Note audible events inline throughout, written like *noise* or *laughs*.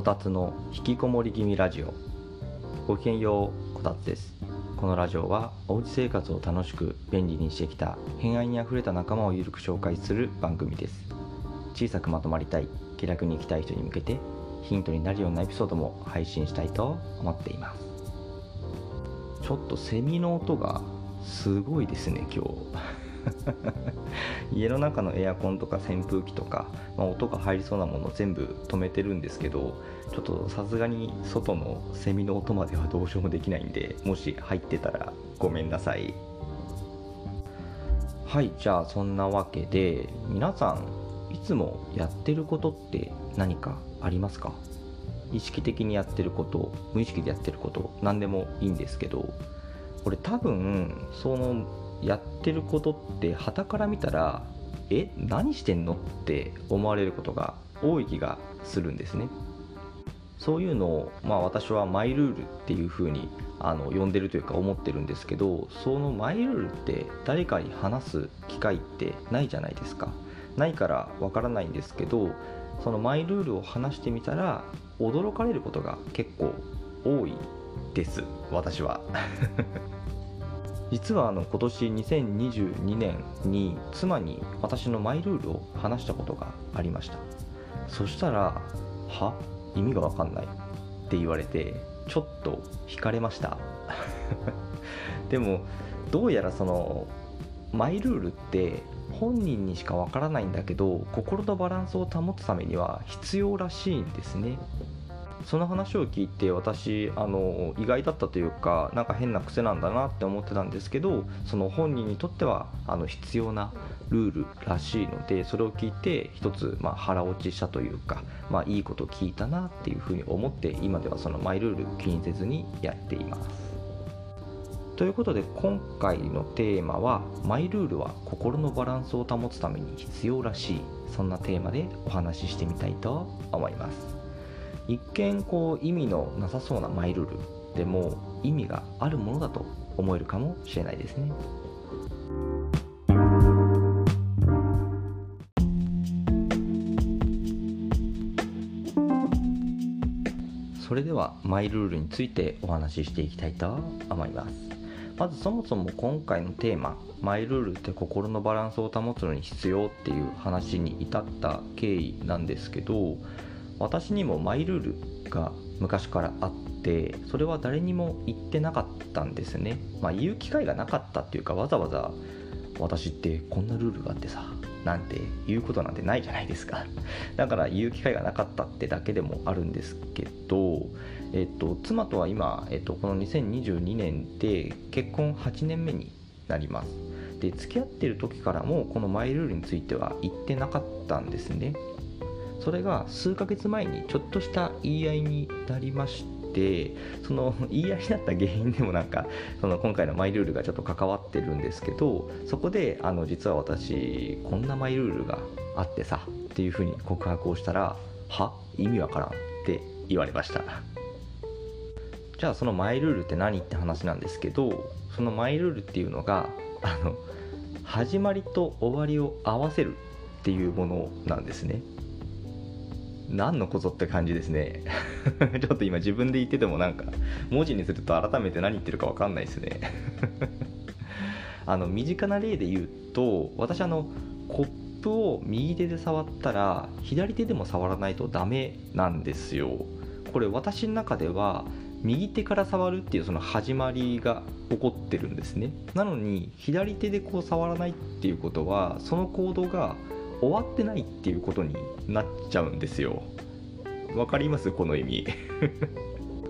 こたつの引きこもり気味ラジオ。ごきげんようこたつです。このラジオはおうち生活を楽しく便利にしてきた偏愛にあふれた仲間をゆるく紹介する番組です。小さくまとまりたい気楽に生きたい人に向けてヒントになるようなエピソードも配信したいと思っています。ちょっとセミの音がすごいですね今日。*laughs* 家の中のエアコンとか扇風機とか、まあ、音が入りそうなもの全部止めてるんですけどちょっとさすがに外のセミの音まではどうしようもできないんでもし入ってたらごめんなさい。はいじゃあそんなわけで皆さんいつもやってることって何かありますか？意識的にやってること無意識でやってること何でもいいんですけどこれ多分そのやってることって旗から見たらえ何してんのって思われることが多い気がするんですね。そういうのを、まあ、私はマイルールっていうふうにあの呼んでるというか思ってるんですけどそのマイルールって誰かに話す機会ってないじゃないですか。ないからわからないんですけどそのマイルールを話してみたら驚かれることが結構多いです私は。実はあの今年2022年に妻に私のマイルールを話したことがありました。そしたら「は？意味が分かんない」って言われてちょっと惹かれました。*laughs* でもどうやらそのマイルールって本人にしかわからないんだけど心のバランスを保つためには必要らしいんですね。その話を聞いて私あの意外だったというかなんか変な癖なんだなって思ってたんですけどその本人にとってはあの必要なルールらしいのでそれを聞いて一つ、まあ、腹落ちしたというか、まあ、いいこと聞いたなっていうふうに思って今ではそのマイルール気にせずにやっています。ということで今回のテーマは「マイルールは心のバランスを保つために必要らしい」そんなテーマでお話ししてみたいと思います。一見こう意味のなさそうなマイルールでも意味があるものだと思えるかもしれないですね。それではマイルールについてお話ししていきたいと思います。まずそもそも今回のテーママイルールって心のバランスを保つのに必要っていう話に至った経緯なんですけど私にもマイルールが昔からあってそれは誰にも言ってなかったんですね、まあ、言う機会がなかったっていうかわざわざ私ってこんなルールがあってさなんて言うことなんてないじゃないですか。*laughs* だから言う機会がなかったってだけでもあるんですけど、えっと、妻とは今、えっと、この2022年で結婚8年目になります。で付き合ってる時からもこのマイルールについては言ってなかったんですね。それが数ヶ月前にちょっとした言い合いになりましてその *laughs* 言い合いになった原因でもなんかその今回のマイルールがちょっと関わってるんですけどそこであの実は私こんなマイルールがあってさっていうふうに告白をしたらは？意味わからんって言われました。じゃあそのマイルールって何って話なんですけどそのマイルールっていうのがあの始まりと終わりを合わせるっていうものなんですね。何のことって感じですね。*laughs* ちょっと今自分で言っててもなんか文字にすると改めて何言ってるか分かんないですね。*laughs* あの身近な例で言うと私あのコップを右手で触ったら左手でも触らないとダメなんですよ。これ私の中では右手から触るっていうその始まりが起こってるんですね。なのに左手でこう触らないっていうことはその行動が終わってないっていうことになっちゃうんですよ。わかります？この意味。*laughs*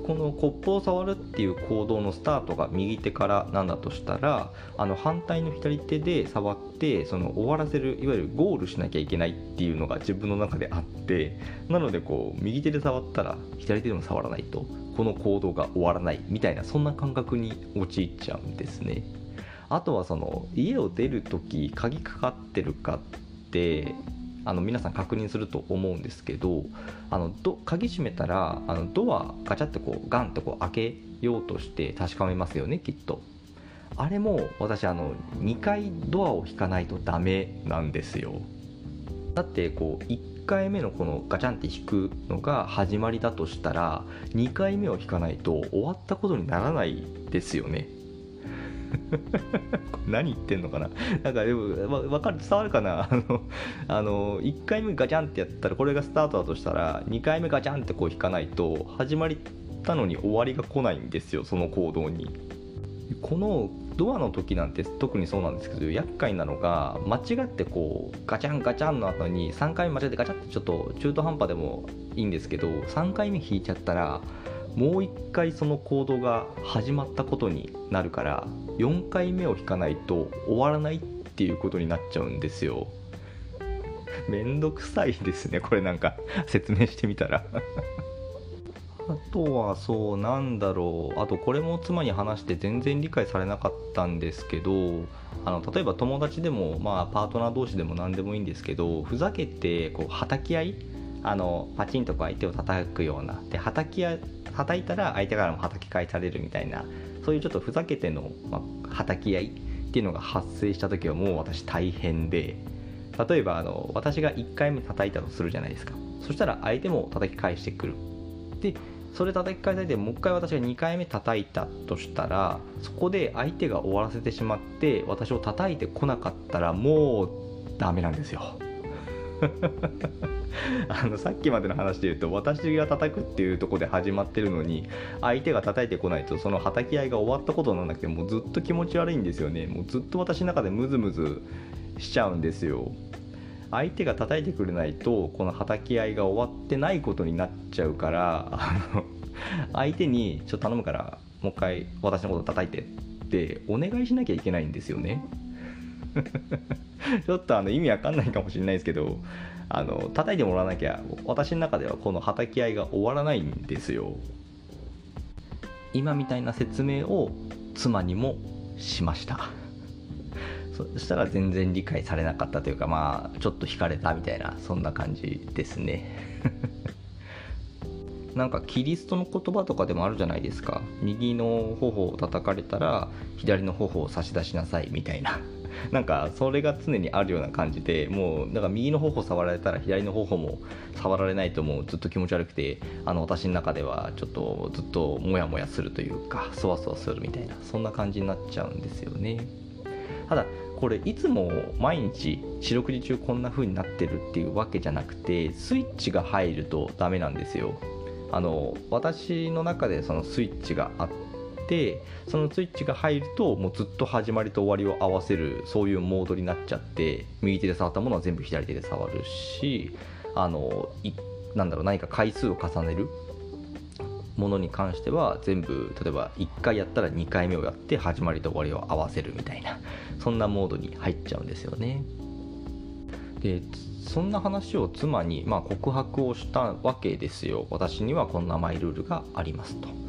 このコップを触るっていう行動のスタートが右手からなんだとしたらあの反対の左手で触ってその終わらせるいわゆるゴールしなきゃいけないっていうのが自分の中であってなのでこう右手で触ったら左手でも触らないとこの行動が終わらないみたいなそんな感覚に陥っちゃうんですね。あとはその家を出る時鍵かかってるかってあの皆さん確認すると思うんですけどあのど鍵閉めたらあのドアガチャってこうガンってこう開けようとして確かめますよねきっと。あれも私あの2回ドアを引かないとダメなんですよ。だってこう1回目のこのガチャンって引くのが始まりだとしたら2回目を引かないと終わったことにならないですよね。*laughs* 何言ってんのかな？なんかでも、分かる、伝わるかな？あの、あの、1回目ガチャンってやったら、これがスタートだとしたら、2回目ガチャンってこう引かないと、始まったのに終わりが来ないんですよ、その行動に。このドアの時なんて特にそうなんですけど厄介なのが間違ってこうガチャンガチャンの後に3回目間違ってガチャってちょっと中途半端でもいいんですけど3回目引いちゃったらもう一回その行動が始まったことになるから4回目を引かないと終わらないっていうことになっちゃうんですよ。めんどくさいですねこれなんか。説明してみたら。あとはそうなんだろう。あとこれも妻に話して全然理解されなかったんですけどあの例えば友達でも、まあ、パートナー同士でも何でもいいんですけどふざけてこうはたき合いあのパチンとこ相手を叩くような。ではたき合叩いたら相手からもはたき返されるみたいなそういうちょっとふざけての、まあ、はたき合いっていうのが発生した時はもう私大変で例えばあの私が1回目叩いたとするじゃないですか。そしたら相手も叩き返してくる。でそれ叩き返されてもう一回私が2回目叩いたとしたらそこで相手が終わらせてしまって私を叩いてこなかったらもうダメなんですよ。*laughs* あのさっきまでの話で言うと私が叩くっていうとこで始まってるのに相手が叩いてこないとその叩き合いが終わったことにならなくてもうずっと気持ち悪いんですよね。もうずっと私の中でムズムズしちゃうんですよ。相手が叩いてくれないとこの叩き合いが終わってないことになっちゃうからあの相手にちょっと頼むからもう一回私のこと叩いてってお願いしなきゃいけないんですよね。*laughs* ちょっとあの意味わかんないかもしれないですけどあの叩いてもらわなきゃ私の中ではこの叩き合いが終わらないんですよ。今みたいな説明を妻にもしました。*laughs* そしたら全然理解されなかったというかまあちょっと惹かれたみたいなそんな感じですね。*laughs* なんかキリストの言葉とかでもあるじゃないですか。右の頬を叩かれたら左の頬を差し出しなさいみたいな。*laughs* なんかそれが常にあるような感じでもうだから右の頬触られたら左の頬も触られないともうずっと気持ち悪くてあの私の中ではちょっとずっとモヤモヤするというかそわそわするみたいなそんな感じになっちゃうんですよね。ただこれいつも毎日四六時中こんな風になってるっていうわけじゃなくてスイッチが入るとダメなんですよ。あの私の中でそのスイッチがあってそのスイッチが入るともうずっと始まりと終わりを合わせるそういうモードになっちゃって右手で触ったものは全部左手で触るしあのなんだろう何か回数を重ねるものに関しては全部例えば1回やったら2回目をやって始まりと終わりを合わせるみたいなそんなモードに入っちゃうんですよね。でそんな話を妻に、まあ、告白をしたわけですよ。私にはこんなマイルールがありますと。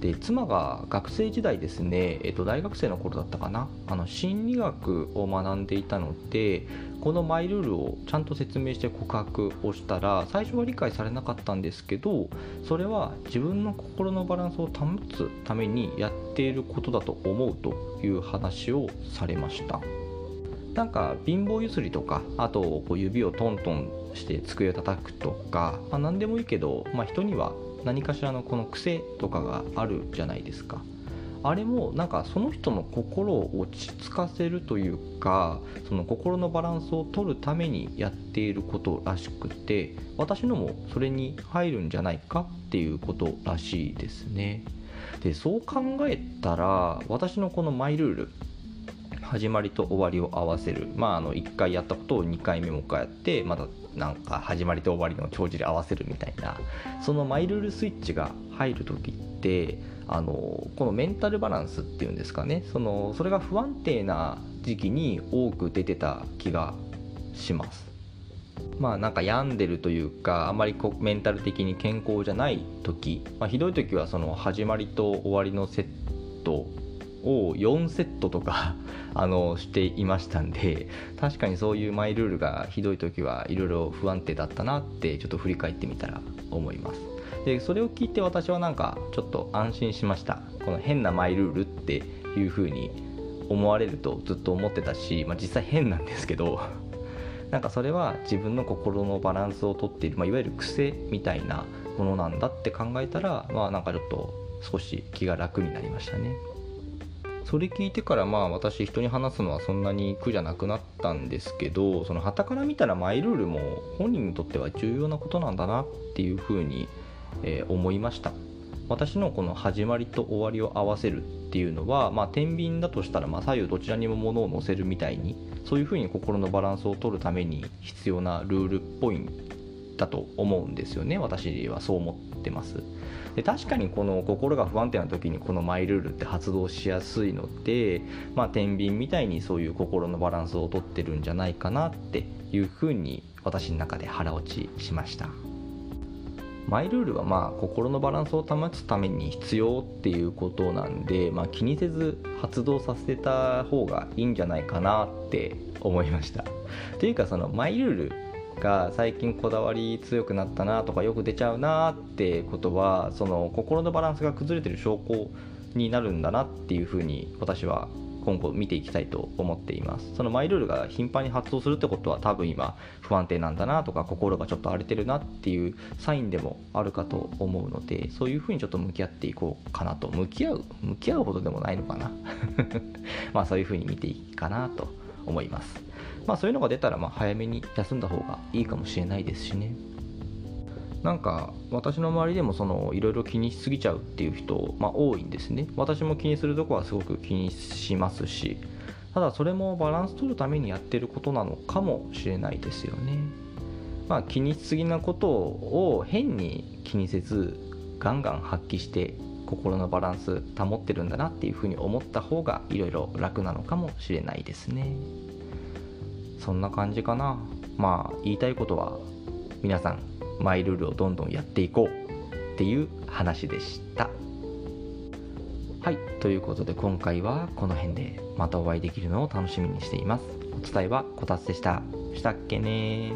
で妻が学生時代ですね、えっと、大学生の頃だったかなあの心理学を学んでいたのでこのマイルールをちゃんと説明して告白をしたら最初は理解されなかったんですけどそれは自分の心のバランスを保つためにやっていることだと思うという話をされました。なんか貧乏ゆすりとかあとこう指をトントンして机を叩くとか、まあ、何でもいいけど、まあ、人には何かしらのこの癖とかがあるじゃないですか。あれもなんかその人の心を落ち着かせるというかその心のバランスを取るためにやっていることらしくて私のもそれに入るんじゃないかっていうことらしいですね。でそう考えたら私のこのマイルール始まりと終わりを合わせる。まああの1回やったことを2回目もう一回やってまたなんか始まりと終わりの帳尻合わせるみたいなそのマイルールスイッチが入る時ってあのこのメンタルバランスっていうんですかね。そのそれが不安定な時期に多く出てた気がします。まあなんか病んでるというかあまりこうメンタル的に健康じゃない時、まあ、ひどい時はその始まりと終わりのセットを4セットとか *laughs* あのしていましたんで確かにそういうマイルールがひどい時はいろいろ不安定だったなってちょっと振り返ってみたら思います。でそれを聞いて私はなんかちょっと安心しました。この変なマイルールっていう風に思われるとずっと思ってたし、まあ、実際変なんですけど *laughs* なんかそれは自分の心のバランスをとっている、まあ、いわゆる癖みたいなものなんだって考えたらまあなんかちょっと少し気が楽になりましたね。それ聞いてからまあ私人に話すのはそんなに苦じゃなくなったんですけどその旗から見たらマイルールも本人にとっては重要なことなんだなっていうふうに、えー、思いました。私のこの始まりと終わりを合わせるっていうのは、まあ、天秤だとしたら、まあ、左右どちらにも物を乗せるみたいにそういうふうに心のバランスを取るために必要なルールっぽいんだと思うんですよね。私はそう思ってます。で確かにこの心が不安定な時にこのマイルールって発動しやすいのでまあ天秤みたいにそういう心のバランスをとってるんじゃないかなっていうふうに私の中で腹落ちしました。マイルールはまあ心のバランスを保つために必要っていうことなんで、まあ、気にせず発動させた方がいいんじゃないかなって思いました。というかそのマイルールが最近こだわり強くなったなとかよく出ちゃうなってことはその心のバランスが崩れてる証拠になるんだなっていうふうに私は今後見ていきたいと思っています。そのマイルールが頻繁に発動するってことは多分今不安定なんだなとか心がちょっと荒れてるなっていうサインでもあるかと思うのでそういうふうにちょっと向き合っていこうかなと。向き合う向き合うほどでもないのかな。*laughs* まあそういうふうに見ていいかなと思います。まあそういうのが出たらまあ早めに休んだ方がいいかもしれないですしね。なんか私の周りでもそのいろいろ気にしすぎちゃうっていう人、まあ、多いんですね。私も気にするとこはすごく気にしますし。ただそれもバランス取るためにやってることなのかもしれないですよね。まあ気にしすぎなことを変に気にせずガンガン発揮して心のバランス保ってるんだなっていうふうに思った方がいろいろ楽なのかもしれないですね。そんな感じかな。まあ言いたいことは皆さんマイルールをどんどんやっていこうっていう話でした。はいということで今回はこの辺でまたお会いできるのを楽しみにしています。お伝えはこたつでした。したっけね